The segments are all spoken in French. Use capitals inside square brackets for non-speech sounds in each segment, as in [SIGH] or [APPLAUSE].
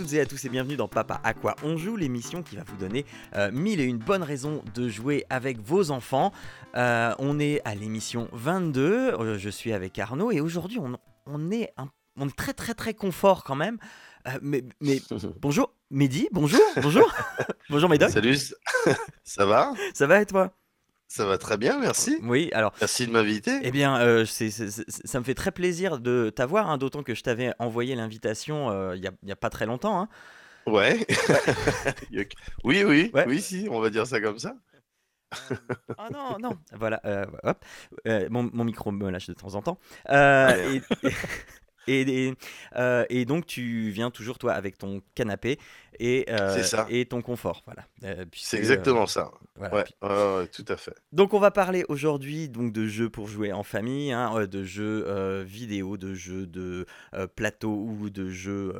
Toutes et à tous et bienvenue dans Papa à quoi on joue, l'émission qui va vous donner euh, mille et une bonnes raisons de jouer avec vos enfants. Euh, on est à l'émission 22, euh, je suis avec Arnaud et aujourd'hui on, on est un- on est très très très confort quand même. Euh, mais, mais [LAUGHS] bonjour Mehdi, bonjour, bonjour, [LAUGHS] bonjour Médoc, Salut, ça va? Ça va et toi? Ça va très bien, merci. Oui, alors Merci de m'inviter. Eh bien, euh, c'est- c'est- c'est- ça me fait très plaisir de t'avoir, hein, d'autant que je t'avais envoyé l'invitation euh, il n'y a, pas très longtemps. hein. Ouais. [LAUGHS] Oui, oui, Ouais. oui, si, on va dire ça comme ça. Ah non, non. [LAUGHS] Voilà, euh, hop. Euh, mon, mon micro me lâche de temps en temps. Euh, et, [LAUGHS] et, et- euh, et donc, tu viens toujours, toi, avec ton canapé et, euh, ça. et ton confort. Voilà. Euh, C'est exactement ça. voilà. Ouais, tout à fait. Donc, on va parler aujourd'hui donc de jeux pour jouer en famille, hein, de jeux vidéo, de jeux de plateau ou de jeux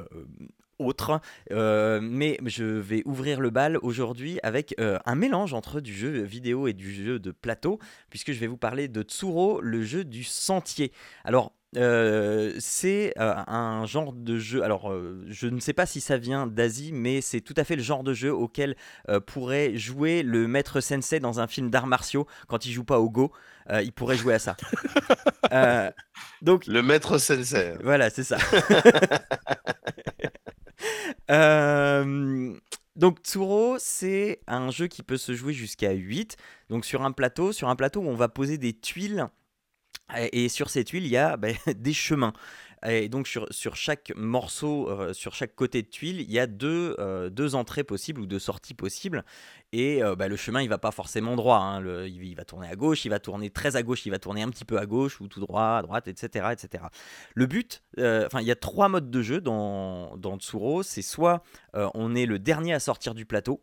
autres. Euh, mais je vais ouvrir le bal aujourd'hui avec euh, un mélange entre du jeu vidéo et du jeu de plateau, puisque je vais vous parler de Tsuro, le jeu du sentier. Alors, euh, c'est euh, un genre de jeu. Alors, euh, je ne sais pas si ça vient d'Asie, mais c'est tout à fait le genre de jeu auquel pourrait jouer le maître sensei dans un film d'arts martiaux quand il joue pas au Go. il pourrait jouer à ça. [LAUGHS] Donc, Le maître sensei. voilà, c'est ça. [LAUGHS] Donc Tsuro, c'est un jeu qui peut se jouer jusqu'à 8. Donc sur un plateau, sur un plateau où on va poser des tuiles. Et sur ces tuiles, il y a ben, [LAUGHS] des chemins. Et donc sur, sur chaque morceau, euh, sur chaque côté de tuile, il y a deux, euh, deux entrées possibles ou deux sorties possibles. Et euh, bah, le chemin, il va pas forcément droit. hein. Il, il va tourner à gauche, il va tourner très à gauche, il va tourner un petit peu à gauche ou tout droit, à droite, etc. etc. Le but, enfin, il y a trois modes de jeu dans, dans Tsuro. C'est soit on est le dernier à sortir du plateau,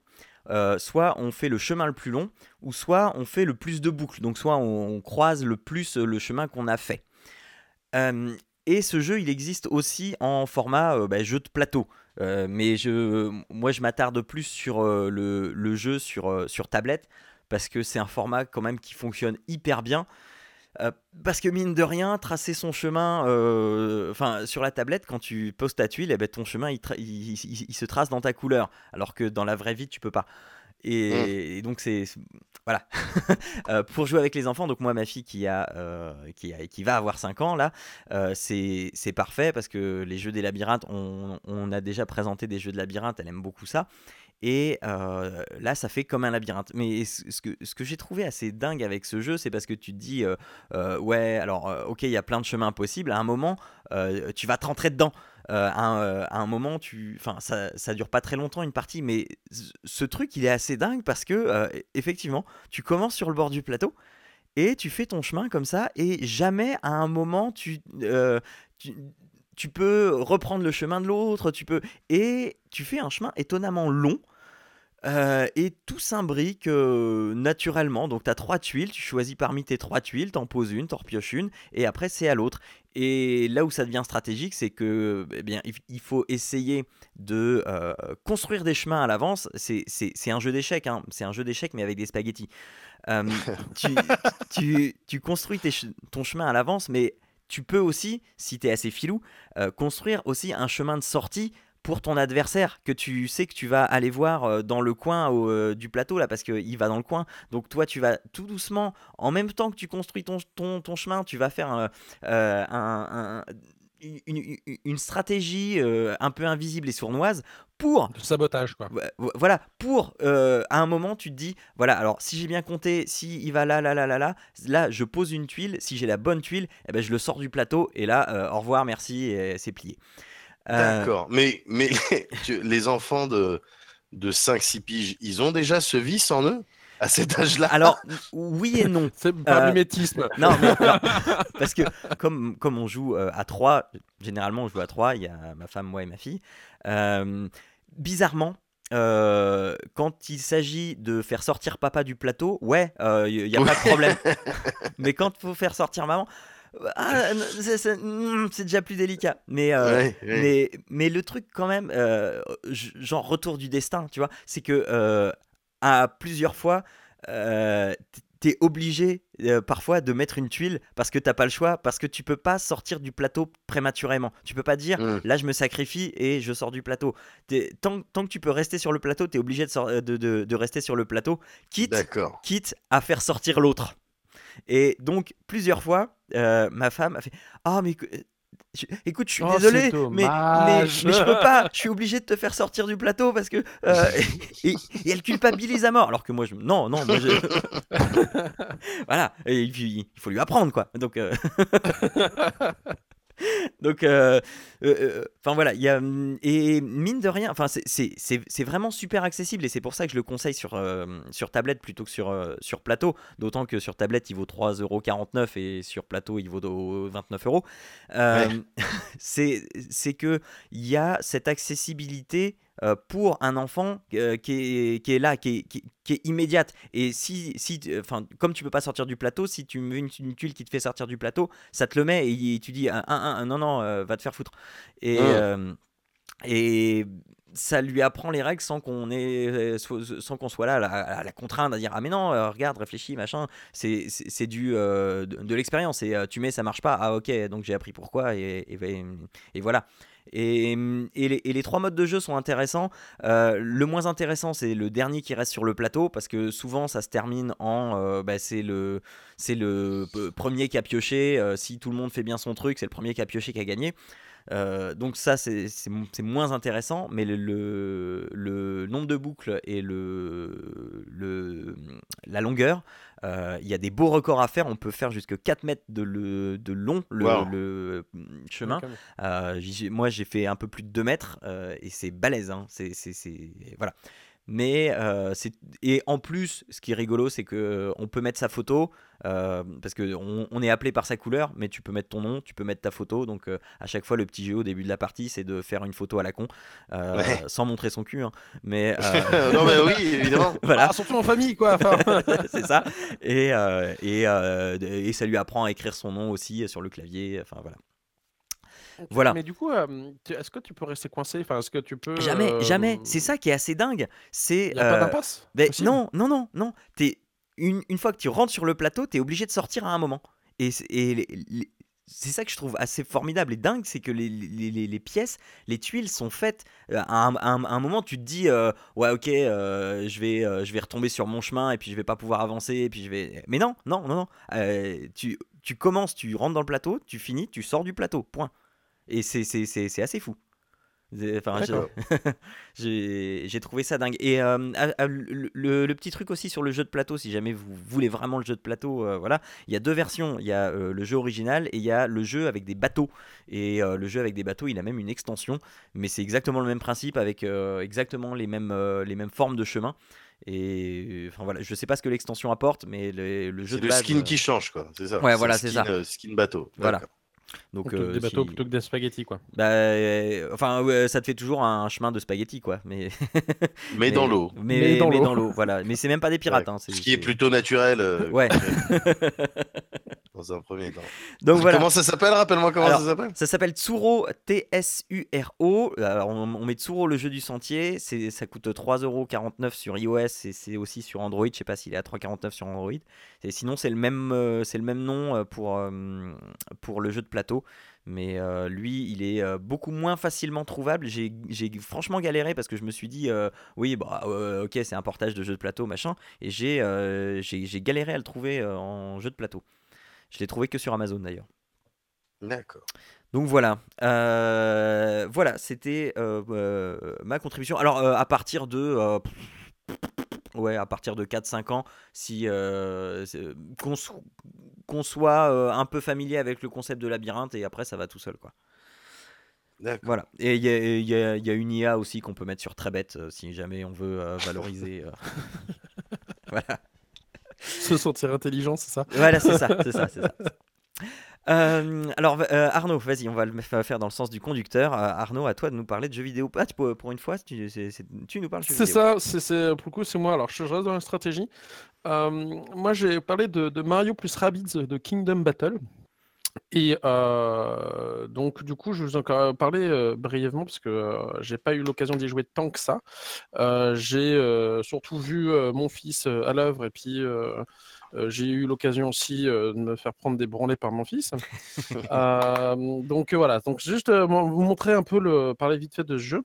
euh, soit on fait le chemin le plus long, ou soit on fait le plus de boucles. Donc soit on, croise le plus le chemin qu'on a fait. Euh, et ce jeu, il existe aussi en format euh, bah, jeu de plateau. Euh, mais je, moi, je m'attarde plus sur euh, le, jeu euh, sur tablette parce que c'est un format quand même qui fonctionne hyper bien. Euh, parce que mine de rien, tracer son chemin, euh, sur la tablette, quand tu poses ta tuile, eh ben, ton chemin il, tra- il- il- il se trace dans ta couleur, alors que dans la vraie vie tu peux pas. Et, et donc c'est voilà [LAUGHS] Euh, pour jouer avec les enfants. Donc moi ma fille qui a qui, a- qui va avoir 5 ans là, c'est c'est parfait parce que les jeux des labyrinthes, on, on a déjà présenté des jeux de labyrinthe, elle aime beaucoup ça. Et là, ça fait comme un labyrinthe. Mais ce que, j'ai trouvé assez dingue avec ce jeu, c'est parce que tu te dis, ouais, alors, ok, il y a plein de chemins possibles. À un moment, tu vas te rentrer dedans. À, un, moment, tu, enfin, ça, ça dure pas très longtemps une partie, mais ce- truc, il est assez dingue parce que, effectivement, tu commences sur le bord du plateau et tu fais ton chemin comme ça, et jamais à un moment tu, tu, tu peux reprendre le chemin de l'autre, tu peux et tu fais un chemin étonnamment long. Euh, et tout s'imbrique euh, naturellement. Donc, tu as trois tuiles, tu choisis parmi tes trois tuiles, t'en poses une, t'en repioches une, et après, c'est à l'autre. Et là où ça devient stratégique, c'est que eh bien, il faut essayer de euh, construire des chemins à l'avance. C'est c'est- c'est un jeu d'échecs, hein. c'est un jeu d'échecs, mais avec des spaghettis. Tu, [LAUGHS] tu- tu construis tes ton chemin à l'avance, mais tu peux aussi, si tu es assez filou, euh, construire aussi un chemin de sortie pour ton adversaire que tu sais que tu vas aller voir euh, dans le coin au, euh, du plateau là parce qu'il va dans le coin donc toi tu vas tout doucement en même temps que tu construis ton, ton, ton chemin tu vas faire euh, euh, un- un- une, une- une stratégie euh, un peu invisible et sournoise pour De sabotage, quoi. Vo- vo- Voilà, pour euh, à un moment, tu te dis, voilà, alors si j'ai bien compté, si il va là, là, là, là, là, là, je pose une tuile, si j'ai la bonne tuile, eh ben, je le sors du plateau, et là, euh, au revoir, merci, c'est plié. Euh, D'accord. Mais, mais [LAUGHS] les enfants de, de 5-6 piges, ils ont déjà ce vice en eux à cet âge-là? Alors, [LAUGHS] oui et non. C'est pas Euh, mimétisme. [LAUGHS] Non, mais alors, parce que comme, comme on joue euh, à 3, généralement on joue à 3, il y a ma femme, moi et ma fille, euh, bizarrement, euh, quand il s'agit de faire sortir papa du plateau, ouais, il n'y a pas de problème. Mais quand il faut faire sortir maman, ah, hmm, c'est déjà plus délicat. Mais, euh, mais, mais le truc, quand même, euh, genre retour du destin, tu vois, c'est que euh, à plusieurs fois, t'es obligé parfois de mettre une tuile parce que t'as pas le choix, parce que tu peux pas sortir du plateau prématurément. Tu peux pas dire mmh. là je me sacrifie et je sors du plateau. Tant, tant, que tu peux rester sur le plateau, t'es obligé de, de, de, de, rester sur le plateau, quitte, quitte à faire sortir l'autre. Et donc, plusieurs fois, euh, ma femme a fait Ah, mais écoute, je suis oh, désolé, mais, mais, je peux pas, je suis [LAUGHS] obligé de te faire sortir du plateau parce que. Euh, [LAUGHS] et, elle culpabilise à mort. Alors que moi, je. Non, non, moi, je. [LAUGHS] voilà, et, il faut lui apprendre, quoi. Donc. Euh, [LAUGHS] Donc, euh, euh, euh, enfin voilà, il y a, hum, et mine de rien, enfin c'est vraiment super accessible et c'est pour ça que je le conseille sur, sur tablette plutôt que sur, sur plateau. D'autant que sur tablette il vaut 3,49€ et sur plateau il vaut 29€. [LAUGHS] c'est que il y a cette accessibilité pour un enfant qui, est, qui, est, là, qui est, qui, est immédiate. Et si, si enfin, comme tu peux pas sortir du plateau, si tu mets une, une, tuile qui te fait sortir du plateau, ça te le met et, tu dis un, un, non, non, euh, va te faire foutre. Et, mmh. et ça lui apprend les règles sans qu'on ait sans qu'on soit là à la, contrainte à dire ah mais non regarde réfléchis machin c'est c'est du de, l'expérience et tu mets ça marche pas ah ok donc j'ai appris pourquoi et, et, et voilà et, les, trois modes de jeu sont intéressants. Euh, le moins intéressant, c'est le dernier qui reste sur le plateau, parce que souvent ça se termine en. Euh, bah, c'est le, le premier qui a pioché. Euh, si tout le monde fait bien son truc, c'est le premier qui a pioché qui a gagné. donc ça c'est moins intéressant, mais le, le, nombre de boucles et le, le, la longueur euh, il y a des beaux records à faire. On peut faire jusqu'à 4 mètres de, le, de long le, chemin. Euh, moi, j'ai fait un peu plus de 2 mètres euh, et c'est balèze. Hein. C'est, voilà. Mais c'est et en plus, ce qui est rigolo, c'est que on peut mettre sa photo parce que on, est appelé par sa couleur, mais tu peux mettre ton nom, tu peux mettre ta photo. Donc à chaque fois, le petit jeu au début de la partie, c'est de faire une photo à la con, sans montrer son cul. Hein. Mais [LAUGHS] non, mais oui, évidemment. [LAUGHS] voilà, ah, surtout en famille, quoi. [LAUGHS] c'est ça. Et et, et ça lui apprend à écrire son nom aussi sur le clavier. Enfin voilà. Voilà. Mais du coup, est-ce que tu peux rester coincé? Enfin, est-ce que tu peux Jamais, jamais. C'est ça qui est assez dingue. C'est. Il a pas d'impasse? Non, non, non, non. Es, une, une, fois que tu rentres sur le plateau, tu es obligé de sortir à un moment. Et, et c'est ça que je trouve assez formidable et dingue, c'est que les, les, les, pièces, les tuiles sont faites. À un, moment, tu te dis, ouais, ok, je, vais, je vais retomber sur mon chemin et puis je vais pas pouvoir avancer. Et puis je vais... Mais non, non, non, non. tu, tu commences, tu rentres dans le plateau, tu finis, tu sors du plateau. Point. Et c'est assez fou. Enfin, [LAUGHS] j'ai trouvé ça dingue. Et euh, le, petit truc aussi sur le jeu de plateau, si jamais vous voulez vraiment le jeu de plateau, euh, voilà, il y a deux versions. Il y a euh, le jeu original et il y a le jeu avec des bateaux. Et le jeu avec des bateaux, il a même une extension, mais c'est exactement le même principe avec exactement les mêmes, les mêmes formes de chemin. Et enfin voilà, je sais pas ce que l'extension apporte, mais le, jeu de le skin qui change quoi, c'est ça. Ouais, voilà, c'est ça. skin bateau. Voilà. Donc, euh, des bateaux plutôt que des spaghettis, quoi. Bah, euh, enfin, ça te fait toujours un chemin de spaghettis, quoi. Mais, [LAUGHS] mais, dans l'eau. Mais, dans l'eau, voilà. Mais c'est même pas des pirates. Hein, Ce qui est plutôt naturel. Euh, ouais. [LAUGHS] dans un premier temps. Donc voilà. Comment ça s'appelle? Rappelle-moi comment ça s'appelle. Ça s'appelle Tsuro, T-S-U-R-O. On, on, met Tsuro, le jeu du sentier. Ça coûte 3,49€ sur iOS et c'est aussi sur Android. Je sais pas s'il est à 3,49€ sur Android. Et sinon, c'est le, même, c'est le même nom pour, pour le jeu de plateau. Mais euh, lui, il est euh, beaucoup moins facilement trouvable. J'ai franchement galéré parce que je me suis dit, euh, oui, bah, ok, c'est un portage de jeu de plateau, machin. Et j'ai galéré à le trouver en jeu de plateau. Je l'ai trouvé que sur Amazon d'ailleurs. D'accord. Donc voilà, voilà, c'était ma contribution. Alors à partir de ouais, à partir de 4-5 ans, si qu'on soit euh, un peu familier avec le concept de labyrinthe et après ça va tout seul quoi. Voilà. Et il y, a, une IA aussi qu'on peut mettre sur très bête euh, si jamais on veut euh, valoriser. [LAUGHS] voilà. [LAUGHS] Se sentir intelligent, c'est ça? Voilà, c'est ça, c'est ça, c'est ça. alors Arnaud, vas-y, on va le faire dans le sens du conducteur. Arnaud, à toi de nous parler de jeux vidéo. Ah, tu, pour une fois, tu, tu nous parles de jeux C'est ça, c'est pour le coup, c'est moi. Alors, je reste dans la stratégie. moi, j'ai parlé de, de, Mario plus Rabbids de Kingdom Battle. Et donc, du coup, je vais vous en parler brièvement parce que j'ai pas eu l'occasion d'y jouer tant que ça. j'ai surtout vu mon fils à l'œuvre et puis j'ai eu l'occasion aussi de me faire prendre des branlées par mon fils. [LAUGHS] donc voilà, donc juste vous montrer un peu le parler vite fait de ce jeu.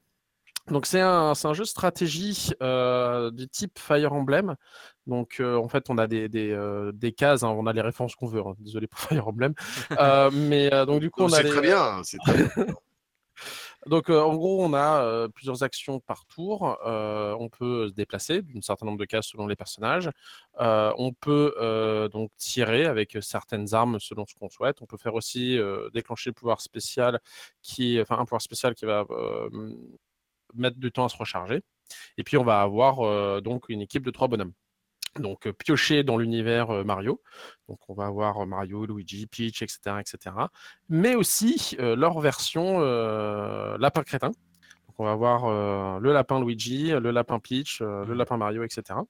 Donc c'est un, un, jeu stratégie du type Fire Emblem. Donc, euh, en fait, on a des, des, euh, des cases, hein, on a les références qu'on veut. Hein. Désolé pour [LAUGHS] Fire Emblem. Euh, mais donc, du coup, on a. C'est très bien. C'est très bien. [LAUGHS] Donc, en gros, on a plusieurs actions par tour. on peut se déplacer d'un certain nombre de cases selon les personnages. on peut donc tirer avec certaines armes selon ce qu'on souhaite. On peut faire aussi déclencher le pouvoir spécial, qui, enfin un pouvoir spécial qui va mettre du temps à se recharger. Et puis, on va avoir donc une équipe de trois bonhommes donc piocher dans l'univers Mario. Donc on va avoir Mario, Luigi, Peach, etc., etc. Mais aussi leur version lapin crétin. Donc on va avoir le lapin Luigi, le lapin Peach, le mmh. lapin Mario, etc.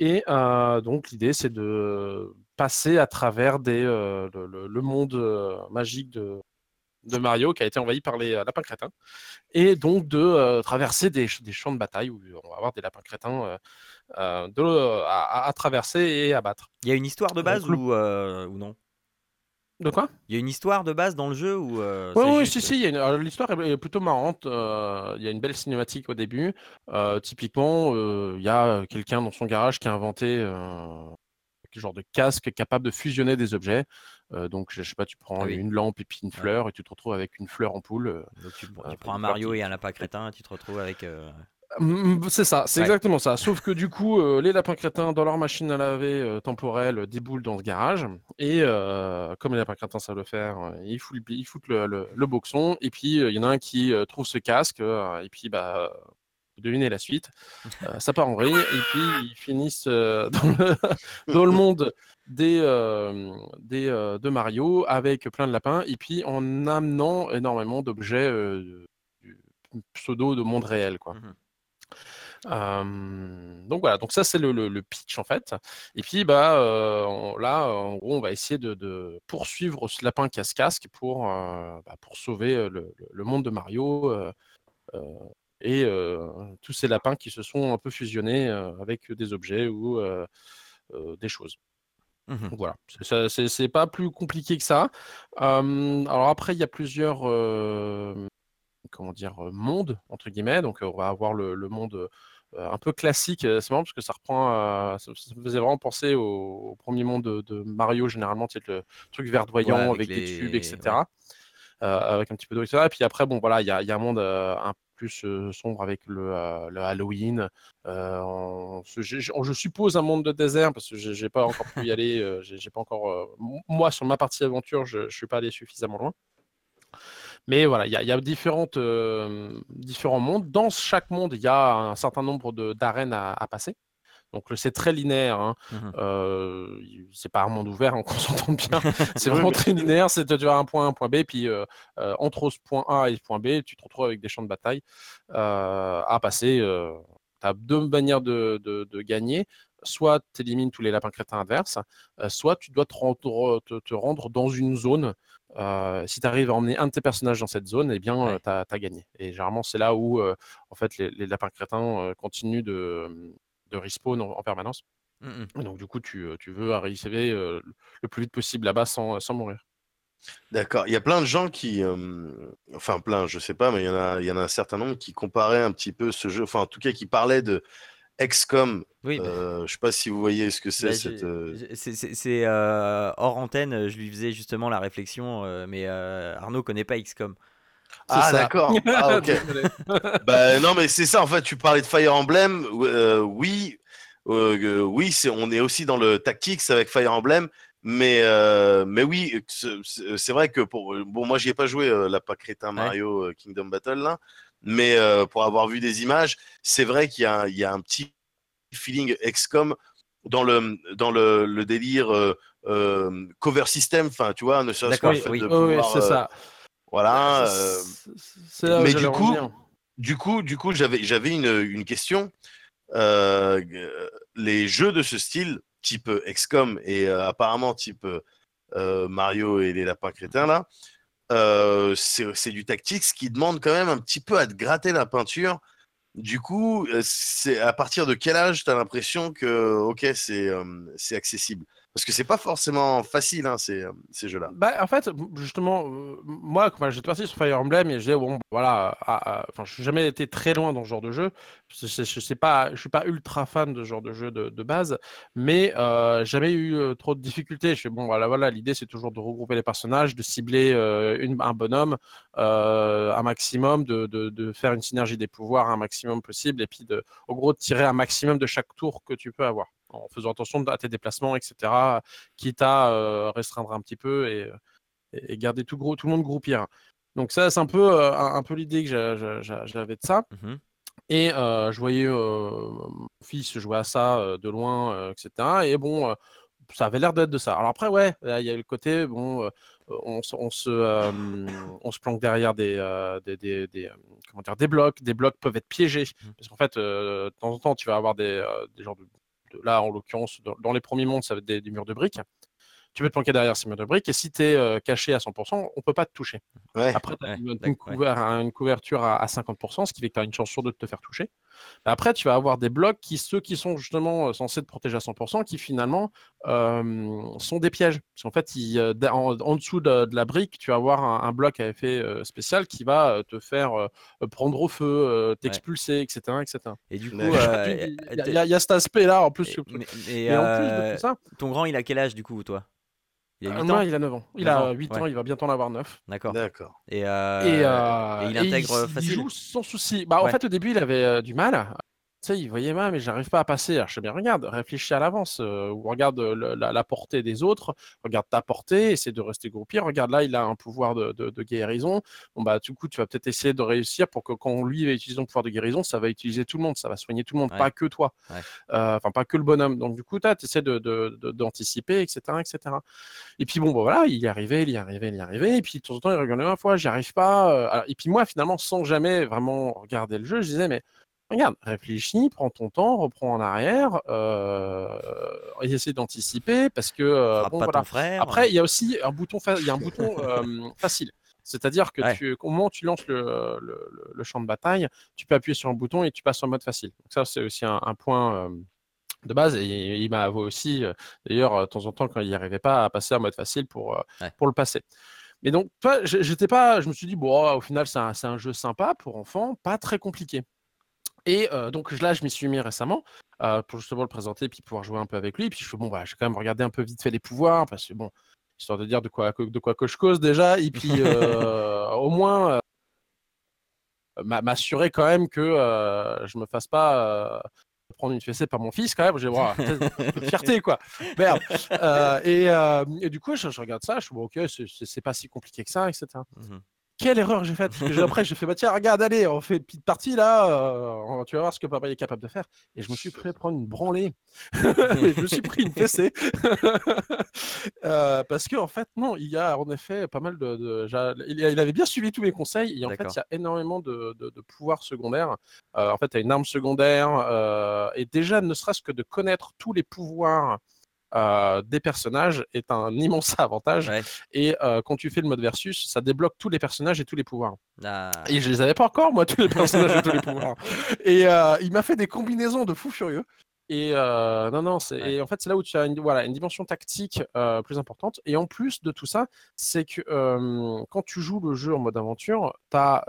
Et mmh donc l'idée c'est de passer à travers des, le, monde magique de, de Mario qui a été envahi par les lapins crétins et donc de traverser des, des, champs de bataille où on va avoir des lapins crétins euh, de, à, traverser et à battre. Il y a une histoire de base ou, euh, ou non? De quoi? Il y a une histoire de base dans le jeu ou euh, Oui, si, si. L'histoire est plutôt marrante. il y a une belle cinématique au début. typiquement, il y a quelqu'un dans son garage qui a inventé genre de casque capable de fusionner des objets. donc, je, sais pas, tu prends ah une lampe et puis une fleur et tu te retrouves avec une fleur en poule. tu, prends un Mario et un lapin crétin et tu te retrouves avec. C'est ça, c'est exactement ça. Sauf que du coup, euh, les lapins crétins dans leur machine à laver euh, temporelle déboulent dans ce garage. Et euh, comme les lapins crétins savent le faire, ils foutent, ils foutent le, le, boxon. Et puis, il y en a un qui trouve ce casque. et puis, bah, vous devinez la suite. [LAUGHS] ça part en vrille. Et puis, ils finissent [LAUGHS] dans le, dans, le, monde des, des, de Mario avec plein de lapins. Et puis, en amenant énormément d'objets pseudo de monde réel. quoi. Mmh donc voilà, donc ça c'est le, pitch en fait. Et puis bah là, en gros, on va essayer de, poursuivre ce lapin casse-casque pour, bah, pour sauver le, monde de Mario et tous ces lapins qui se sont un peu fusionnés avec des objets ou des choses. Mmh voilà, c'est pas plus compliqué que ça. alors après, il y a plusieurs comment dire mondes entre guillemets. Donc on va avoir le, le monde euh, un peu classique. C'est marrant parce que ça reprend, ça, me faisait vraiment penser au, premier monde de, Mario, généralement, tu le truc verdoyant avec, des tubes, etc. avec un petit peu d'eau, etc. Et puis après, bon, voilà, il y a, un monde un peu plus sombre avec le, Halloween. je, suppose un monde de désert parce que j'ai pas encore pu y aller. j'ai pas encore, moi, sur ma partie aventure, je, je suis pas allé suffisamment loin. Mais voilà, il y a, différents mondes. Dans chaque monde, il y a un certain nombre d'arènes à, passer. Donc c'est très linéaire. Hein. Mmh c'est pas un monde ouvert, hein, [LAUGHS] on s'entend bien. [LAUGHS] c'est vraiment très linéaire. C'est tu as un point A, un point B, puis entre ce point A et ce point B, tu te retrouves avec des champs de bataille à passer. tu as deux manières de, de gagner soit tu élimines tous les lapins crétins adverses, soit tu dois te rendre, dans une zone. si tu arrives à emmener un de tes personnages dans cette zone, eh bien, tu as, gagné. Et généralement, c'est là où en fait, les, lapins crétins continuent de, de respawn en, permanence. Mmh donc, du coup, tu, veux arriver le plus vite possible là-bas sans, mourir. D'accord. Il y a plein de gens qui, enfin plein, je sais pas, mais il y en a, il y en a un certain nombre qui comparaient un petit peu ce jeu, enfin en tout cas qui parlaient de XCOM. Oui, bah euh, je sais pas si vous voyez ce que c'est. Bah, cette... Euh, c'est euh, hors antenne, je lui faisais justement la réflexion, mais Arnaud connaît pas XCOM. Ah d'accord. [LAUGHS] Ah, ok. [LAUGHS] bah, non mais c'est ça en fait. Tu parlais de Fire Emblem. oui, oui, c'est on est aussi dans le tactics avec Fire Emblem. Mais, mais oui, c'est vrai que pour bon, moi, j'y ai pas joué la pas crétin Mario Kingdom Battle là, mais pour avoir vu des images, c'est vrai qu'il y, y, a un petit feeling XCOM dans le, dans le, le délire cover system, enfin, tu vois, ne serait-ce oui. de pouvoir, c'est euh, ça. Voilà. C'est- euh, là mais du coup, du coup, du coup, j'avais, j'avais une, une question. Euh, les jeux de ce style, type XCOM et euh, apparemment type euh, Mario et les lapins crétins là, c'est, c'est du tactique, ce qui demande quand même un petit peu à te gratter la peinture. Du coup, c'est à partir de quel âge tu as l'impression que ok c'est c'est accessible? Parce que c'est pas forcément facile hein, ces, euh, ces jeux-là. Bah, en fait, justement, euh, moi, quand j'étais parti sur Fire Emblem, et je disais, bon, voilà, enfin, je n'ai jamais été très loin dans ce genre de jeu. Je ne suis pas ultra fan de ce genre de jeu de, base, mais euh, jamais eu euh, trop de difficultés. Je bon, voilà, l'idée, c'est toujours de regrouper les personnages, de cibler un bonhomme un maximum, de, faire une synergie des pouvoirs un maximum possible, et puis, de, au gros, de tirer un maximum de chaque tour que tu peux avoir en faisant attention à tes déplacements, etc., quitte à euh, restreindre un petit peu et, et, garder tout, gros, tout le monde groupir. Donc ça, c'est un peu, euh, un, un, peu l'idée que j'avais de ça. Mmh. Et euh, je voyais mon fils jouer à ça de loin, etc. Et bon, ça avait l'air d'être de ça. Alors après, ouais, il y a le côté, bon, on, on, se, on se planque derrière des, des, des, des, comment dire, des blocs. Des blocs peuvent être piégés. Mmh. Parce qu'en fait, de temps en temps, tu vas avoir des, des genres de là en l'occurrence dans, dans, les premiers mondes ça va être des, des, murs de briques. Tu peux te planquer derrière ces murs de briques et si tu es euh, caché à 100% on peut pas te toucher. Ouais, après tu as ouais, une, une, couver une, couverture à, à 50% ce qui fait que tu as une chance sur deux de te faire toucher après tu vas avoir des blocs qui ceux qui sont justement censés te protéger à 100% qui finalement euh, sont des pièges. Parce qu'en fait ils, en, en, dessous de, de, la brique tu vas avoir un, un bloc à effet euh, spécial qui va te faire euh, prendre au feu t'expulser ouais. etc etc et du coup il y, y, y, a cet aspect là en plus et, mais, mais, mais en plus de tout ça ton grand il a quel âge du coup toi? Il a 8 ans. il a 9 ans. Il 9 a 8 ans, ouais. il va bientôt en avoir 9. D'accord. D'accord. Et, euh... et, euh... et, il intègre il, facile. Il joue sans souci. Bah, ouais. En fait, au début, il avait euh, du mal. Tu sais, il voyait mais j'arrive pas à passer. Alors, je sais bien, regarde, réfléchis à l'avance, euh, ou regarde le, la, la, portée des autres, regarde ta portée, essaie de rester groupé. Regarde là, il a un pouvoir de, de, de guérison. Bon, bah, du coup, tu vas peut-être essayer de réussir pour que quand lui va utiliser son pouvoir de guérison, ça va utiliser tout le monde, ça va soigner tout le monde, ouais. pas que toi. Ouais. Euh, enfin, pas que le bonhomme. Donc, du coup, tu essaies d'anticiper, etc., etc. Et puis, bon, bah, voilà, il y arrivait, il y arrivait, il y arrivait. Et puis, de temps en temps, il regardait une fois, j'y arrive pas. Euh, Alors, et puis, moi, finalement, sans jamais vraiment regarder le jeu, je disais, mais regarde, réfléchis, prends ton temps, reprends en arrière, euh, essaie d'anticiper parce que euh, bon, voilà. frère, après il y a aussi un bouton, il y a un [LAUGHS] bouton euh, facile. C'est-à-dire que ouais. tu, au moment où tu lances le, le, le, champ de bataille, tu peux appuyer sur un bouton et tu passes en mode facile. Donc ça c'est aussi un, un point de base et il m'a avoué aussi, d'ailleurs de temps en temps quand il n'y arrivait pas à passer en mode facile pour, ouais. pour le passer. Mais donc, toi, j'étais pas, je me suis dit, bon, au final, c'est un, un, jeu sympa pour enfants, pas très compliqué. Et euh, donc là, je m'y suis mis récemment euh, pour justement le présenter et puis pouvoir jouer un peu avec lui. Et puis je fais bon, bah, je vais quand même regarder un peu vite fait les pouvoirs parce que bon, histoire de dire de quoi, de quoi que je cause déjà. Et puis [LAUGHS] euh, au moins m'assurer quand même que je me fasse pas prendre une fessée par mon fils quand même. J'ai voilà, fierté [LAUGHS] quoi. Merde. Et, et, du coup, je, je, regarde ça. Je suis bon, ok, c'est pas si compliqué que ça, etc. quelle erreur j'ai faite Parce que après, j'ai fait, bah tiens, regarde, allez, on fait une petite partie là, euh, tu vas voir ce que papa est capable de faire. Et je me suis pris à prendre une branlée. [LAUGHS] je me suis pris une fessée. [LAUGHS] euh, parce qu'en en fait, non, il y a en effet pas mal de. de il, avait bien suivi tous mes conseils. Et en fait, il y a énormément de, de, de pouvoirs secondaires. Euh, en fait, tu as une arme secondaire. Et déjà, ne serait-ce que de connaître tous les pouvoirs. Euh, des personnages est un [LAUGHS] immense avantage. Ouais. Et euh, quand tu fais le mode versus, ça débloque tous les personnages et tous les pouvoirs. Ah. Et je les avais pas encore, moi, tous les personnages et tous les [LAUGHS] pouvoirs. Et euh, il m'a fait des combinaisons de fou furieux. Et euh, non, non, c'est ouais. et en fait c'est là où tu as une, voilà, une dimension tactique euh, plus importante. Et en plus de tout ça, c'est que euh, quand tu joues le jeu en mode aventure, tu as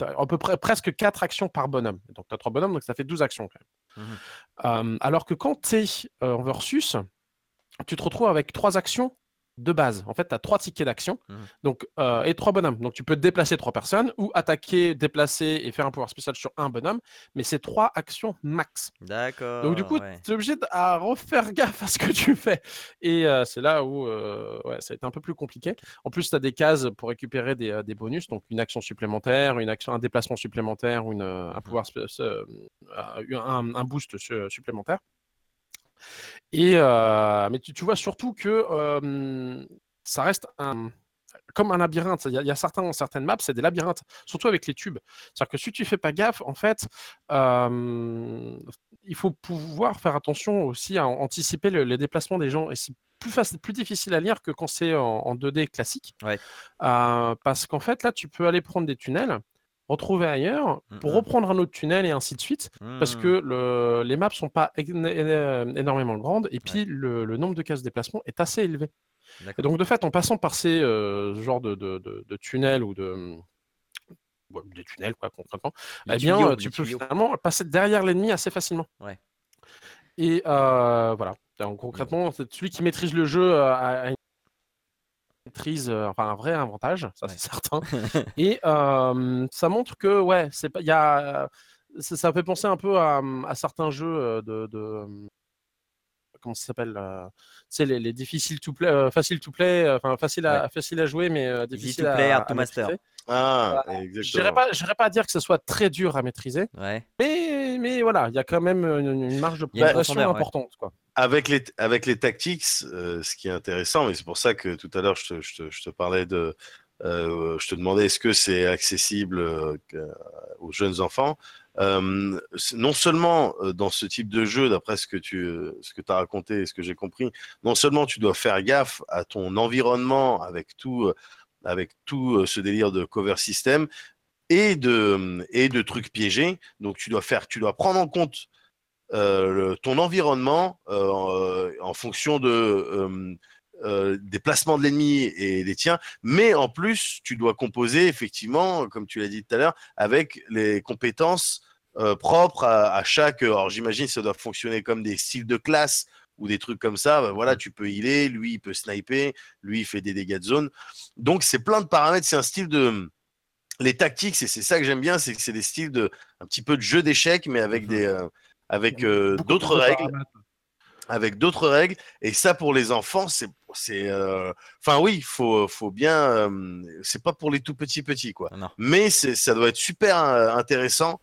à peu près presque 4 actions par bonhomme. Donc tu as 3 bonhommes, donc ça fait 12 actions quand même. Mmh. Alors que quand tu es en versus, tu te retrouves avec 3 actions de base. En fait, tu as 3 tickets d'action mmh. donc euh, et 3 bonhommes. Donc tu peux déplacer 3 personnes ou attaquer, déplacer et faire un pouvoir spécial sur un bonhomme, mais c'est 3 actions max. D'accord. Donc du coup, ouais. tu es obligé de à refaire gaffe à ce que tu fais. Et euh, c'est là où euh, ouais, ça a été un peu plus compliqué. En plus, tu as des cases pour récupérer des, des, bonus, donc une action supplémentaire, une action, un déplacement supplémentaire, une, un pouvoir, un, un, boost supplémentaire. Et mais tu, tu, vois surtout que ça reste un, comme un labyrinthe. Il y a, certains, certaines maps, c'est des labyrinthes, surtout avec les tubes. C'est-à-dire que si tu fais pas gaffe, en fait, il faut pouvoir faire attention aussi à anticiper les déplacements des gens. Et c'est plus, facile, plus difficile à lire que quand c'est en, 2D classique. parce qu'en fait, là, tu peux aller prendre des tunnels retrouver ailleurs mmh, pour mmh. reprendre un autre tunnel et ainsi de suite parce mmh. que le, les maps sont pas énormément grandes et puis le, le, nombre de cases de déplacement est assez élevé donc, de fait, en passant par ces euh, genres de, de, tunnels ou de. des tunnels, quoi, concrètement, eh bien, tu peux finalement passer derrière l'ennemi assez facilement. Ouais. Et euh, voilà. Donc, concrètement, celui qui maîtrise le jeu euh, a, une maîtrise, enfin un vrai avantage, ça c'est certain. [LAUGHS] Et ça montre que, ouais, c'est pas, il y a, ça, ça, fait penser un peu à, à certains jeux de, de comment ça s'appelle c'est les, les, difficiles to play, euh, facile to play, euh, enfin facile à facile à jouer, mais euh, difficile to play, à, to master. Ah, exactement. pas, pas à dire que ce soit très dur à maîtriser, ouais. mais, mais voilà, il y a quand même une, marge de progression importante. Quoi. Avec les, avec les tactics, ce qui est intéressant, et c'est pour ça que tout à l'heure je te, je, te, parlais de. je te demandais est-ce que c'est accessible aux jeunes enfants euh, non seulement euh, dans ce type de jeu, d'après ce que tu euh, ce que as raconté et ce que j'ai compris, non seulement tu dois faire gaffe à ton environnement avec tout, avec tout ce délire de cover system et de, et de trucs piégés. Donc tu dois faire, tu dois prendre en compte ton environnement en fonction de des placements de l'ennemi et des tiens, mais en plus, tu dois composer effectivement, comme tu l'as dit tout à l'heure, avec les compétences euh, propre à, chaque. Alors j'imagine ça doit fonctionner comme des styles de classe ou des trucs comme ça. Ben voilà, tu peux healer, lui il peut sniper, lui il fait des dégâts de zone. Donc c'est plein de paramètres. C'est un style de les tactiques, c'est ça que j'aime bien, c'est que c'est des styles de un petit peu de jeu d'échecs, mais avec mmh des euh, avec euh, d'autres règles. Avec d'autres règles, et ça pour les enfants, c'est, c'est, enfin oui, faut, faut bien, c'est pas pour les tout petits petits quoi, mais c'est, ça doit être super intéressant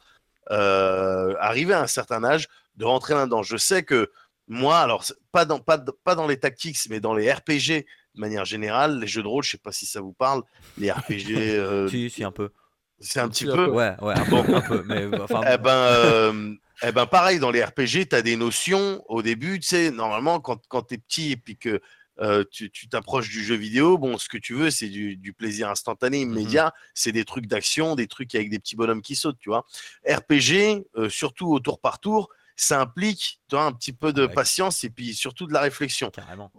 euh, arriver à un certain âge, de rentrer là-dedans. Je sais que moi, alors pas dans, pas, pas dans les tactiques, mais dans les RPG de manière générale, les jeux de rôle, je sais pas si ça vous parle, les RPG. [LAUGHS] Euh, si, si, un peu. C'est un petit peu. Ouais, ouais, un, peu, un peu. Mais, enfin... [LAUGHS] eh, ben, euh, eh ben, pareil, dans les RPG, tu as des notions au début, tu sais, normalement, quand, quand tu es petit et puis que euh, tu t'approches du jeu vidéo, bon, ce que tu veux, c'est du, plaisir instantané, mmh immédiat, c'est des trucs d'action, des trucs avec des petits bonhommes qui sautent, tu vois. RPG, euh, surtout au tour par tour, ça implique tu vois, un petit peu de patience et puis surtout de la réflexion.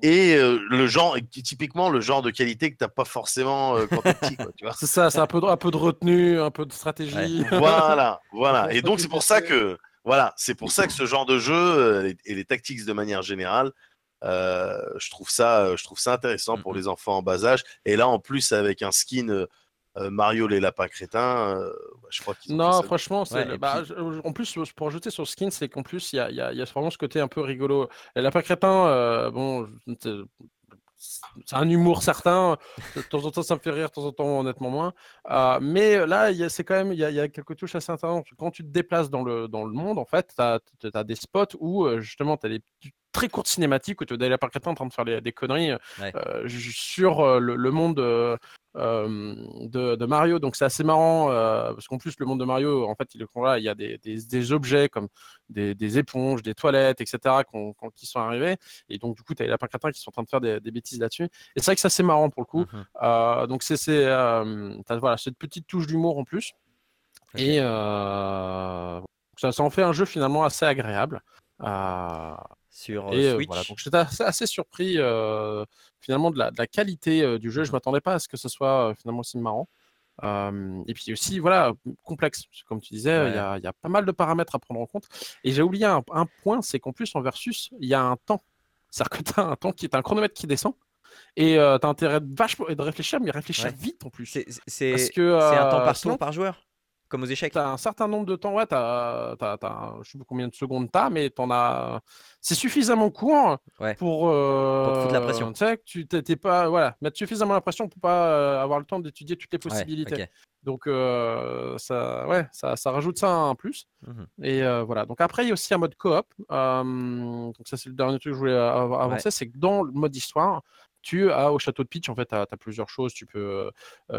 Et euh, le genre, typiquement le genre de qualité que tu n'as pas forcément quand tu es petit. c'est ça, c'est un peu, un peu de retenue, un peu de stratégie. Voilà, voilà. [LAUGHS] Et donc c'est pour ça que voilà, c'est pour ça que ce genre de jeu et les tactiques de manière générale, euh, je, trouve ça, je trouve ça intéressant pour les enfants en bas âge. Et là, en plus, avec un skin euh, euh, Mario les lapins crétins, je crois qu'ils Non, franchement, bah, en plus, pour ajouter sur skin, c'est qu'en plus, il y a, y a, vraiment ce côté un peu rigolo. Les lapins crétins, bon, c'est un humour certain. De temps en temps, ça me fait rire, de temps en temps, honnêtement, moins. mais là, c'est quand même, il y, a, quelques touches assez intéressantes. Quand tu te déplaces dans le, dans le monde, en fait, tu as, as, des spots où, justement, tu as des très courte cinématique où tu es par en train de faire des conneries euh, sur euh, le, monde euh, de, Mario. Donc c'est assez marrant parce qu'en plus le monde de Mario, en fait, il, il y a des, des, objets comme des, éponges, des toilettes, etc. qui sont arrivés. Et donc du coup, tu as les lapins qui sont en train de faire des, bêtises là-dessus. Et c'est vrai que c'est assez marrant pour le coup. Mmh donc c'est voilà, cette petite touche d'humour en plus. Et ça, ça en fait un jeu finalement assez agréable. Euh, sur et, Switch. Voilà, donc j'étais assez, surpris finalement de la, de la qualité du jeu. Je mmh m'attendais pas à ce que ce soit finalement aussi marrant. et puis aussi, voilà, complexe. Comme tu disais, il y, a, y, a, pas mal de paramètres à prendre en compte. Et j'ai oublié un, point, c'est qu'en plus, en versus, il y a un temps. C'est-à-dire que tu as un temps qui est un chronomètre qui descend. Et tu as intérêt de, vachement, de réfléchir, mais réfléchir vite en plus. C'est un temps par tour par joueur? Comme aux échecs. Tu as un certain nombre de temps, ouais, t'as, t'as, t'as, je sais pas combien de secondes tu as, mais t'en as. C'est suffisamment court pour. Euh, pour foutre la pression. Tu sais, que tu t'es pas. Voilà, mettre suffisamment la pression pour pas euh, avoir le temps d'étudier toutes les possibilités. Donc, euh, ça, ouais, ça, ça, rajoute ça en plus. Mmh Et euh, voilà. Donc, après, il y a aussi un mode coop. donc, ça, c'est le dernier truc que je voulais avancer. C'est que dans le mode histoire, tu as au château de Pitch, en fait, tu as, plusieurs choses. Tu peux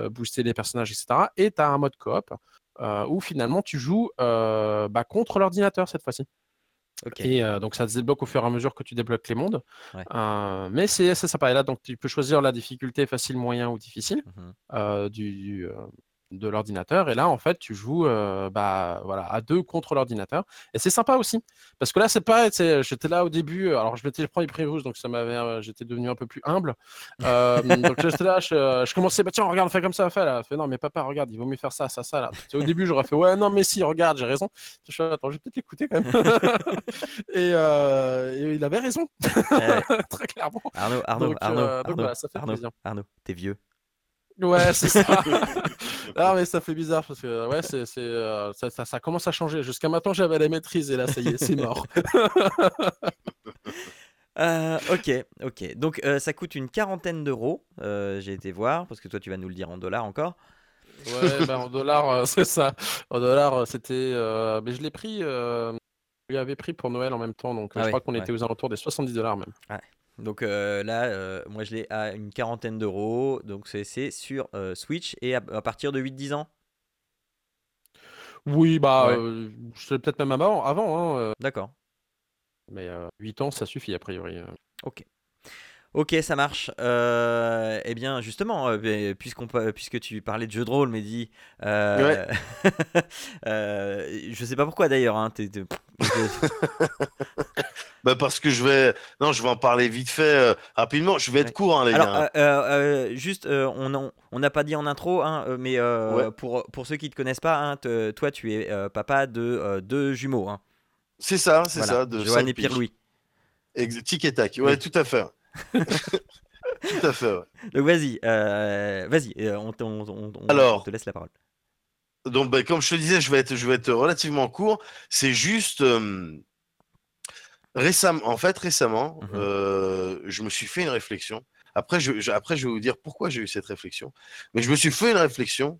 booster les personnages, etc. Et tu as un mode coop où finalement tu joues bah, contre l'ordinateur cette fois-ci. Et donc ça se débloque au fur et à mesure que tu débloques les mondes. mais c'est sympa. Et là, donc tu peux choisir la difficulté facile, moyen ou difficile mmh du, de l'ordinateur. Et là, en fait, tu joues euh, bah, voilà, à deux contre l'ordinateur. Et c'est sympa aussi. Parce que là, c'est pas. J'étais là au début. Alors, je m'étais pris prix rouge, donc ça m'avait. Euh, j'étais devenu un peu plus humble. Euh, donc, j'étais là, je, commençais. Bah, tiens, regarde, fais comme ça, fais là. Fait, non, mais papa, regarde, il vaut mieux faire ça, ça, ça. Là. au début, j'aurais fait, ouais, non, mais si, regarde, j'ai raison. Je suis, attends, je vais peut-être l'écouter quand même. [LAUGHS] et, il avait raison. [LAUGHS] Très clairement. Arnaud, Arnaud, Arnaud, ça fait Arnaud, Arnaud, t'es vieux. Ouais, c'est ça. [LAUGHS] ah, mais ça fait bizarre parce que ouais, c'est, euh, ça, ça, commence à changer. Jusqu'à maintenant, j'avais la maîtrise et là, ça y est, c'est mort. [LAUGHS] Euh, ok, ok. Donc, euh, ça coûte une quarantaine d'euros. j'ai été voir parce que toi, tu vas nous le dire en dollars encore. Ouais, ben, en dollars, [LAUGHS] c'est ça. En dollars, c'était. mais je l'ai pris. je l'avais pris pour Noël en même temps, donc je ah crois qu'on était aux alentours des 70 dollars même. Ouais. Donc euh, là, euh, moi je l'ai à une quarantaine d'euros. Donc c'est sur euh, Switch et à, partir de 8-10 ans Oui, bah, je sais peut-être même avant. avant hein, D'accord. Mais 8 ans, ça suffit a priori. Ok. Ok, ça marche. Euh, eh bien, justement, euh, puisqu'on, puisque tu parlais de jeux de rôle, Mehdi, euh, [LAUGHS] je sais pas pourquoi d'ailleurs. Hein, [LAUGHS] bah parce que je vais, non, je vais en parler vite fait, rapidement. Je vais être court, hein, les gars. juste, on n'a pas dit en intro, hein, mais pour, pour ceux qui te connaissent pas, hein, toi, tu es papa de deux jumeaux. C'est ça, c'est ça, de Johan et Pierre-Louis. Tic et tac, ouais, tout à fait. [LAUGHS] Tout à fait. Donc vas-y, euh, vas-y, euh, on, te laisse la parole. Donc, bah, comme je te disais, je vais être, je vais être relativement court. C'est juste euh, récemment, en fait, récemment, mhm. je me suis fait une réflexion. Après je, après, je vais vous dire pourquoi j'ai eu cette réflexion. Mais je me suis fait une réflexion.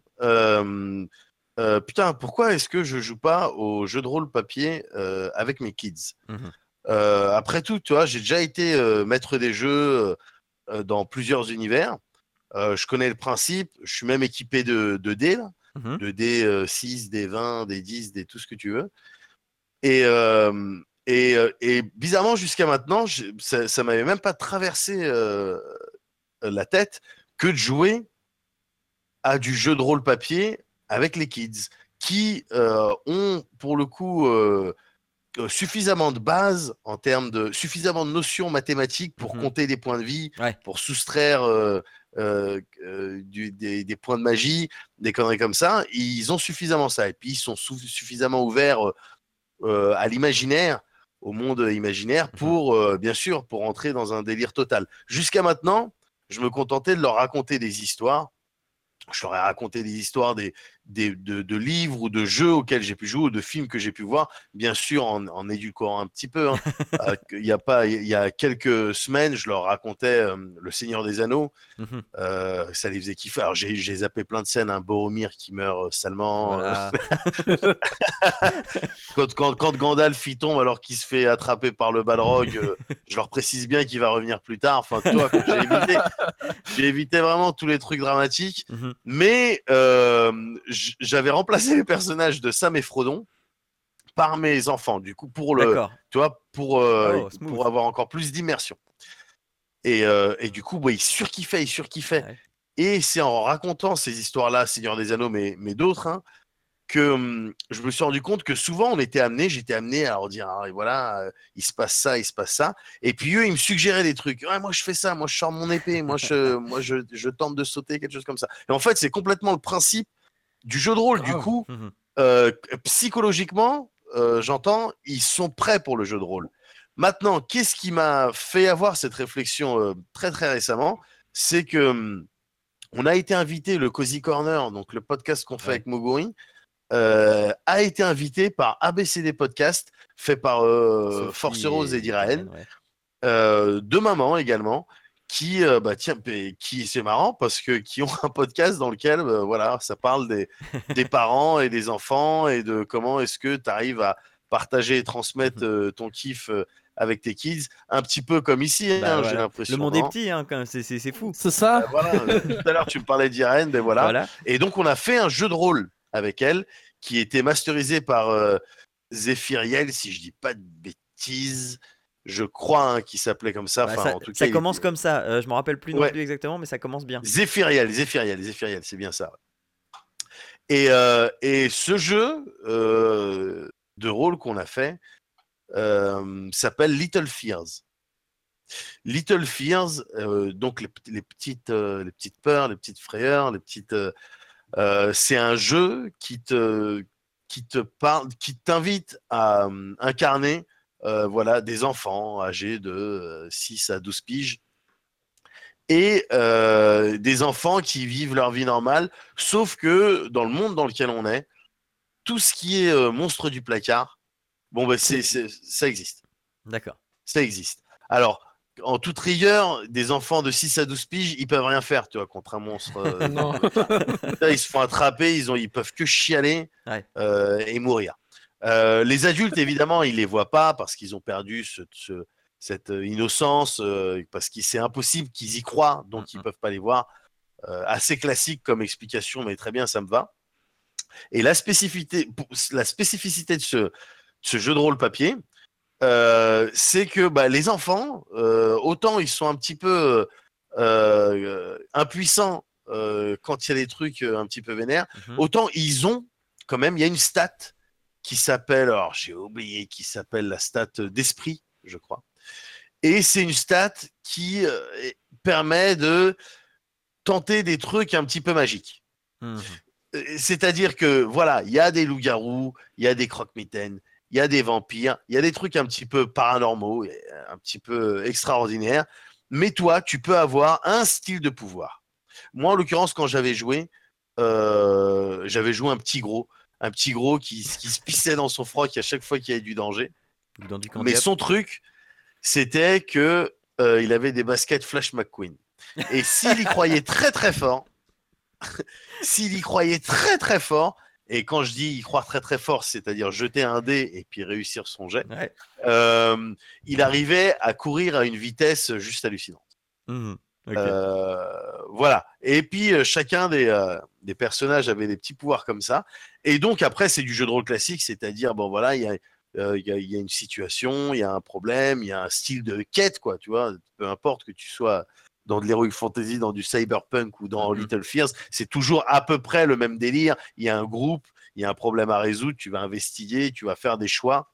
putain, pourquoi est-ce que je joue pas au jeu de rôle papier avec mes kids? Euh, après tout, tu vois, j'ai déjà été euh, maître des jeux euh, dans plusieurs univers. je connais le principe. Je suis même équipé de, de dés, mmh de dés 6, des 20, des 10, des tout ce que tu veux. Et, et, et bizarrement, jusqu'à maintenant, ça, ne m'avait même pas traversé la tête que de jouer à du jeu de rôle papier avec les kids qui ont pour le coup euh, suffisamment de base en termes de suffisamment de notions mathématiques pour mmh compter des points de vie, pour soustraire euh, euh, des, points de magie, des conneries comme ça. Ils ont suffisamment ça. Et puis ils sont suffisamment ouverts à l'imaginaire, au monde imaginaire, mmh pour bien sûr pour entrer dans un délire total. Jusqu'à maintenant, je me contentais de leur raconter des histoires je leur ai raconté des histoires des, de, livres ou de jeux auxquels j'ai pu jouer ou de films que j'ai pu voir, bien sûr en, en édulcorant un petit peu. Hein. [LAUGHS] Euh, il, y a pas, il y a quelques semaines, je leur racontais euh, Le Seigneur des Anneaux. Mmh euh, ça les faisait kiffer. Alors j'ai zappé plein de scènes, un hein, Boromir qui meurt salement. [LAUGHS] quand, quand, quand, Gandalf y tombe alors qu'il se fait attraper par le Balrog, je leur précise bien qu'il va revenir plus tard. Enfin, toi, j'ai évité, [LAUGHS] évité, vraiment tous les trucs dramatiques. Mmh Mais j'avais remplacé les personnages de Sam et Frodon par mes enfants, du coup, pour le, tu vois, pour, euh, oh, pour avoir encore plus d'immersion. Et, euh, et, du coup, bah, il surkiffait, il surkiffait. Et c'est en racontant ces histoires-là, Seigneur des Anneaux, mais, mais d'autres, hein, que hum, je me suis rendu compte que souvent on était amené, j'étais amené à leur dire, ah, voilà, euh, il se passe ça, il se passe ça. Et puis eux, ils me suggéraient des trucs. moi, je fais ça, moi, je sors mon épée, moi, je, [LAUGHS] moi je, je, tente de sauter, quelque chose comme ça. Et en fait, c'est complètement le principe du jeu de rôle. Du coup, mmh euh, psychologiquement, euh, j'entends, ils sont prêts pour le jeu de rôle. Maintenant, qu'est-ce qui m'a fait avoir cette réflexion euh, très très récemment? C'est que hum, on a été invité le Cozy Corner, donc le podcast qu'on fait avec Moguri, a été invité par ABCD Podcast, fait par Force Rose et Diraen, deux mamans également, qui, bah, tiens, qui c'est marrant parce que qui ont [LAUGHS] un podcast dans lequel, voilà, ça parle des, des [LAUGHS] parents et des enfants et de comment est-ce que tu arrives à partager et transmettre mmh [LAUGHS] ton kiff avec tes kids, un petit peu comme ici, hein, bah, j'ai l'impression. Le monde est petit, hein, c'est fou. C'est ça. Bah, tout à l'heure, tu me parlais d'Irène, ben voilà. Et donc, on a fait un jeu de rôle avec elle qui était masterisé par euh, Zephyriel, si je dis pas de bêtises. Je crois hein, qu'il s'appelait comme ça. Bah, ça, en tout ça commence comme ça. Euh, je me rappelle plus non plus exactement, mais ça commence bien. Zephyriel, Zephyriel, Zephyriel, c'est bien ça. Et, euh, et ce jeu de rôle qu'on a fait, euh, s'appelle Little Fears. Little Fears, euh, donc les, petites, euh, les petites peurs, les petites frayeurs, les petites. c'est un jeu qui te, qui te parle, qui t'invite à incarner voilà, des enfants âgés de 6 à 12 piges et des enfants qui vivent leur vie normale, sauf que dans le monde dans lequel on est, tout ce qui est monstre du placard, Bon, bah, c'est, ça existe. D'accord. Ça existe. Alors, en toute rigueur, des enfants de 6 à 12 piges, ils peuvent rien faire, tu vois, contre un monstre. Euh, [LAUGHS] non. [LAUGHS] ils se font attraper, ils, ont, ils peuvent que chialer euh, et mourir. Euh, les adultes, évidemment, ils les voient pas parce qu'ils ont perdu ce, cette innocence, parce que c'est impossible qu'ils y croient, donc ils peuvent pas les voir. assez classique comme explication, mais très bien, ça me va. Et la spécificité, la spécificité de ce, ce jeu de rôle papier, euh, c'est que bah, les enfants, euh, autant ils sont un petit peu euh, impuissants quand il y a des trucs un petit peu vénères, mhm. autant ils ont quand même, il y a une stat qui s'appelle, alors j'ai oublié, qui s'appelle la stat d'esprit, je crois. Et c'est une stat qui permet de tenter des trucs un petit peu magiques. Mhm. C'est-à-dire que voilà, il y a des loups-garous, il y a des croque-mitaines, il y a des vampires, il y a des trucs un petit peu paranormaux, un petit peu extraordinaires. Mais toi, tu peux avoir un style de pouvoir. Moi, en l'occurrence, quand j'avais joué, euh, j'avais joué un petit gros, un petit gros qui, se pissait dans son froc à chaque fois qu'il y avait du danger. Mais son truc, c'était que euh, il avait des baskets Flash McQueen. Et s'il y croyait très très fort, [LAUGHS] s'il y croyait très très fort, et quand je dis y croire très très fort, c'est-à-dire jeter un dé et puis réussir son jet, euh, il arrivait à courir à une vitesse juste hallucinante. Mmh euh, voilà. Et puis euh, chacun des, des, personnages avait des petits pouvoirs comme ça. Et donc après, c'est du jeu de rôle classique, c'est-à-dire bon voilà, il y a, il y, a, une situation, il y a un problème, il y a un style de quête, quoi, tu vois, peu importe que tu sois dans de l'heroic fantasy, dans du cyberpunk ou dans mmh Little Fears, c'est toujours à peu près le même délire. Il y a un groupe, il y a un problème à résoudre, tu vas investiguer, tu vas faire des choix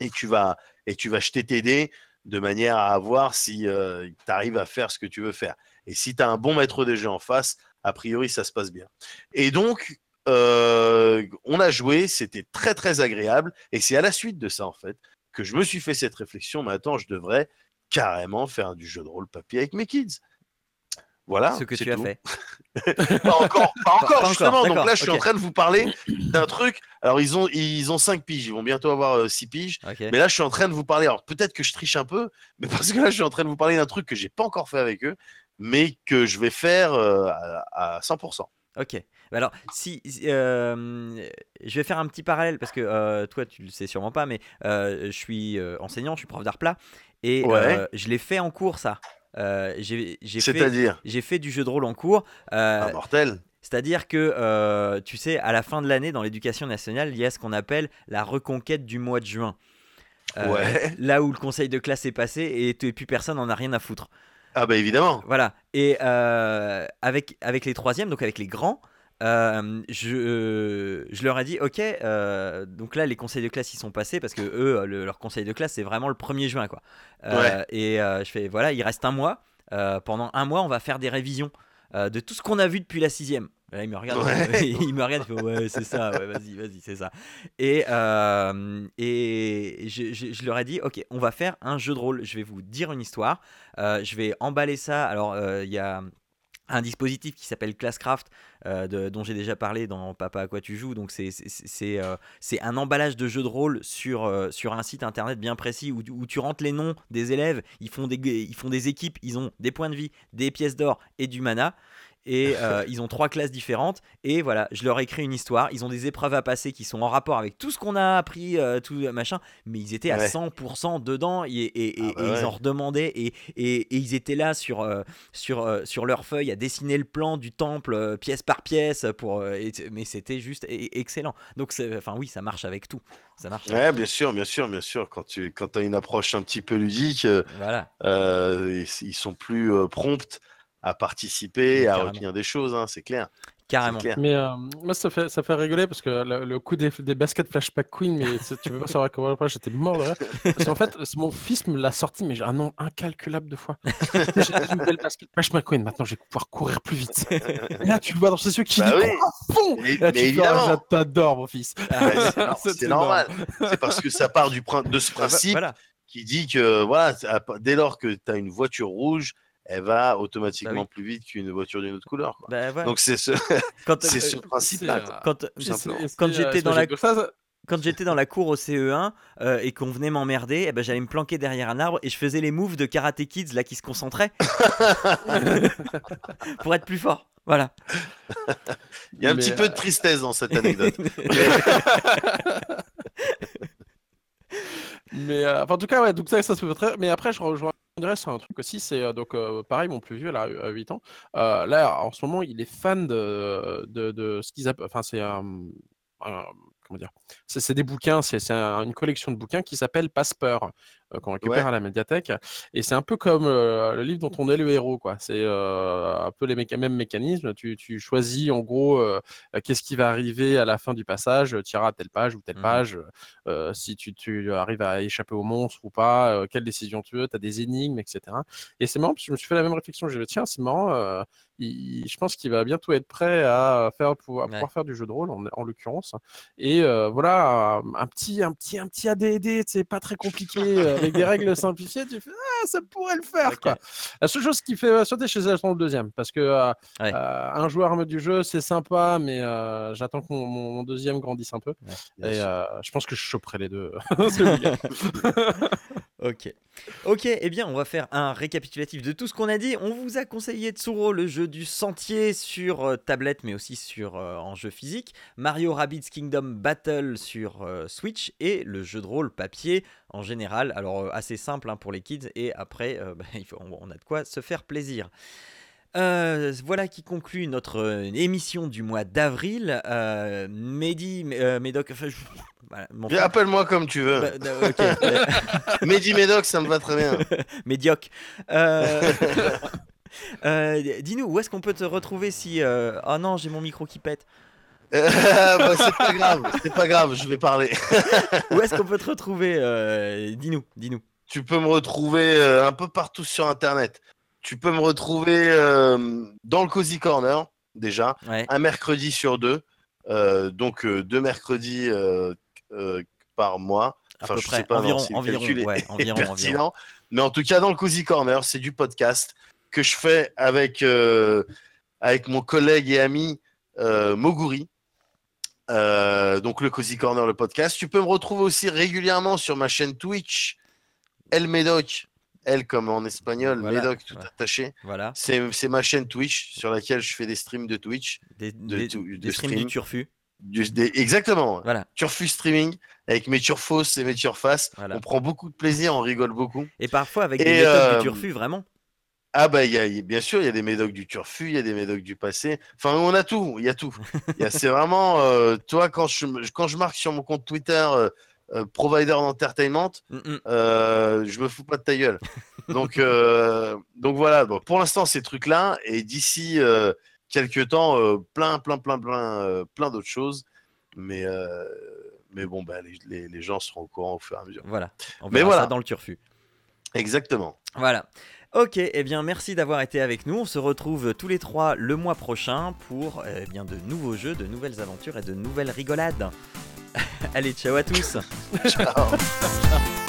et tu vas, et tu vas jeter tes dés de manière à voir si euh, tu arrives à faire ce que tu veux faire. Et si tu as un bon maître de jeu en face, a priori, ça se passe bien. Et donc, euh, on a joué, c'était très très agréable. Et c'est à la suite de ça, en fait, que je me suis fait cette réflexion. Mais attends, je devrais carrément faire du jeu de rôle papier avec mes kids. Voilà. Ce que tu as fait. [LAUGHS] pas encore, pas encore justement. Donc là, je suis en train de vous parler d'un truc. Alors, ils ont, ils ont 5 piges. Ils vont bientôt avoir 6 euh, piges. Mais là, je suis en train de vous parler. Alors, peut-être que je triche un peu, mais parce que là, je suis en train de vous parler d'un truc que j'ai pas encore fait avec eux, mais que je vais faire euh, à, 100%. Ok. Alors, si euh, je vais faire un petit parallèle parce que toi, tu le sais sûrement pas, mais je suis enseignant, je suis prof d'art plat et euh, je l'ai fait en cours, ça. Euh, j'ai fait du jeu de rôle en cours. Euh, ah, mortel c'est-à-dire que, tu sais, à la fin de l'année, dans l'éducation nationale, il y a ce qu'on appelle la reconquête du mois de juin. ouais. Là où le conseil de classe est passé et, et plus personne n'en a rien à foutre. Ah bah évidemment. Voilà. Et avec, avec les troisièmes, donc avec les grands, euh, je, je, leur ai dit, ok, euh, donc là les conseils de classe ils sont passés parce que eux, leur conseil de classe c'est vraiment le 1er juin quoi. Et je fais, voilà, il reste un mois. pendant un mois, on va faire des révisions de tout ce qu'on a vu depuis la sixième. Là, il me regarde, [LAUGHS] il me regarde, il fait, ouais, c'est ça, ouais, vas-y, vas-y, c'est ça. Et, et je, je, je, leur ai dit, ok, on va faire un jeu de rôle. Je vais vous dire une histoire. je vais emballer ça. Alors, il y a un dispositif qui s'appelle Classcraft, euh, dont j'ai déjà parlé dans Papa à quoi tu joues. Donc c'est euh, un emballage de jeu de rôle sur, euh, sur un site internet bien précis où, où, tu rentres les noms des élèves, ils font des équipes, ils ont des points de vie, des pièces d'or et du mana et euh, ils ont trois classes différentes. Et voilà je leur ai écrit une histoire. Ils ont des épreuves à passer qui sont en rapport avec tout ce qu'on a appris euh, tout machin. Mais ils étaient à 100% dedans. Et, et, ah bah ils en redemandaient. Et, ils étaient là sur, euh, sur, sur leur feuille à dessiner le plan du temple pièce par pièce pour mais c'était juste excellent. Donc enfin oui ça marche avec tout. Ça marche ouais bien sûr bien sûr bien sûr. Quand tu quand as une approche un petit peu ludique voilà. ils, sont plus prompts à participer, à retenir des choses, hein, c'est clair. Carrément. Mais euh, moi, ça fait, ça fait rigoler parce que le, coup des, des, baskets Flashback Queen, mais tu veux pas savoir comment j'étais mort de Parce qu'en fait, mon fils me l'a sorti, mais j'ai un nom incalculable de fois. j'ai une nouvelle basket Flashback Queen, maintenant je vais pouvoir courir plus vite. Et là, tu le vois dans ses yeux qui bah dit oui. à fond mais, là, mais évidemment. t'adore, mon fils. Ah, c'est [LAUGHS] normal. C'est parce que ça part du, de ce principe qui dit que voilà, dès lors que tu as une voiture rouge, elle va bah automatiquement plus vite qu'une voiture d'une autre couleur. Bah Donc c'est ce, [LAUGHS] c'est ce principe-là. Quand, quand j'étais dans la quand j'étais dans la cour au CE1 euh, et qu'on venait m'emmerder, eh ben, j'allais me planquer derrière un arbre et je faisais les moves de Karate Kids là qui se concentraient [LAUGHS] pour être plus fort. Voilà. Il y a un petit peu de euh, tristesse dans cette anecdote. [LAUGHS] mais euh, en tout cas, ouais, donc ça, ça se peut très. Mais après, je rejoins c'est un truc aussi, c'est donc pareil, mon plus vieux, là, à 8 ans. là, en ce moment, il est fan de, de, ce qu'ils appellent. Enfin, c'est un, comment dire C'est des bouquins, c'est une collection de bouquins qui s'appelle Passepeur. Euh, qu'on récupère à la médiathèque. Et c'est un peu comme euh, le livre dont on est le héros, quoi. C'est euh, un peu les mêmes mécanismes. Tu, tu, choisis en gros qu'est-ce qui va arriver à la fin du passage, tu iras à telle page ou telle mmh page, si tu, tu, arrives à échapper au monstre ou pas, quelle décision tu veux, tu as des énigmes, etc. Et c'est marrant, parce que je me suis fait la même réflexion. Je me tiens, c'est marrant, je pense qu'il va bientôt être prêt à, faire, pouvoir, pouvoir faire du jeu de rôle, en, en l'occurrence. Et voilà, un petit, un petit, un petit ADD, c'est pas très compliqué avec des règles simplifiées, tu fais ah, ça pourrait le faire. Quoi. La seule chose qui fait sauter chez elles, le deuxième. Parce que euh, euh, un joueur du jeu, c'est sympa, mais euh, j'attends que mon, deuxième grandisse un peu. et je pense que je choperai les deux. [LAUGHS] [LAUGHS] ok. Ok, eh bien, on va faire un récapitulatif de tout ce qu'on a dit. On vous a conseillé Tsuro, le jeu du sentier sur tablette, mais aussi sur en jeu physique. Mario Rabbids Kingdom Battle sur Switch et le jeu de rôle papier en général. Alors, assez simple hein, pour les kids et après, euh, [LAUGHS] bah, on, a de quoi se faire plaisir. Euh, voilà qui conclut notre euh, émission du mois d'avril. Mehdi, Médoc. [LAUGHS] Appelle-moi comme tu veux. Bah, [LAUGHS] Mehdi Médoc, ça me va très bien. [LAUGHS] Médioc. Dis-nous, où est-ce qu'on peut te retrouver si. Oh non, j'ai mon micro qui pète. Bah, c'est pas grave, c'est pas grave, je vais parler. où est-ce qu'on peut te retrouver Dis-nous, dis-nous tu peux me retrouver euh, un peu partout sur Internet. Tu peux me retrouver euh, dans le Cozy Corner, déjà, un mercredi sur deux. Euh, donc, deux mercredis par mois. Enfin, je sais pas environ, si [LAUGHS] environ, environ, Mais en tout cas, dans le Cozy Corner, c'est du podcast que je fais avec, avec mon collègue et ami Moguri. donc le Cozy Corner, le podcast. Tu peux me retrouver aussi régulièrement sur ma chaîne Twitch El Medoc, elle comme en espagnol, Medoc tout attaché. Voilà. C'est ma chaîne Twitch sur laquelle je fais des streams de Twitch. Des, streams du Turfu. exactement. Voilà. Turfu streaming avec mes turfos et mes turfaces. On prend beaucoup de plaisir, on rigole beaucoup. Et parfois avec des médocs du euh, Turfu, vraiment. Ah bah y a, bien sûr, il y a des médocs du turfu, il y a des médocs du passé. Enfin, on a tout, il y a tout. [LAUGHS] C'est vraiment, euh, toi, quand je, quand je marque sur mon compte Twitter, euh, euh, provider d'entertainment, mm, mm. euh, je me fous pas de ta gueule. donc, euh, donc voilà, bon, pour l'instant, ces trucs-là, et d'ici quelques temps, plein, plein, plein, plein, plein d'autres choses. Mais, mais bon, bah, les, les, gens seront au courant au fur et à mesure. Voilà, on mais voilà. ça dans le turfu. Exactement. Voilà. Ok, eh bien merci d'avoir été avec nous. On se retrouve tous les trois le mois prochain pour eh bien, de nouveaux jeux, de nouvelles aventures et de nouvelles rigolades. Allez, ciao à tous. ciao. [LAUGHS]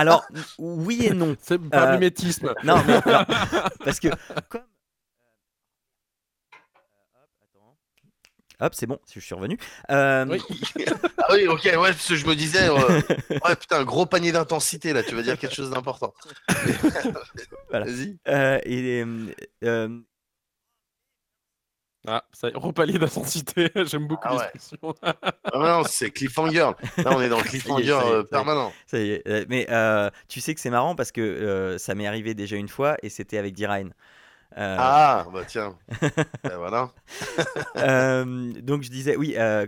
Alors, oui et non. [LAUGHS] C'est pas Euh, mimétisme. Non, mais non, parce que [LAUGHS] comme. Hop, c'est bon, je suis revenu. Euh, Oui. [LAUGHS] Ah oui, ok, ouais, parce que je me disais, euh, ouais, putain, un gros panier d'intensité là, tu vas dire quelque chose d'important. Voilà. Vas-y. euh, et, euh, euh, Ah, ça y est, repalier d'intensité. [LAUGHS] J'aime beaucoup Ah ouais. l'expression. Ah non, c'est cliffhanger. Là, on est dans [LAUGHS] le cliffhanger est, euh, permanent. ça y est, euh, mais euh, tu sais que c'est marrant parce que euh, ça m'est arrivé déjà une fois et c'était avec. Euh, Ah, bah tiens. [LAUGHS] Ben voilà. donc je disais, oui,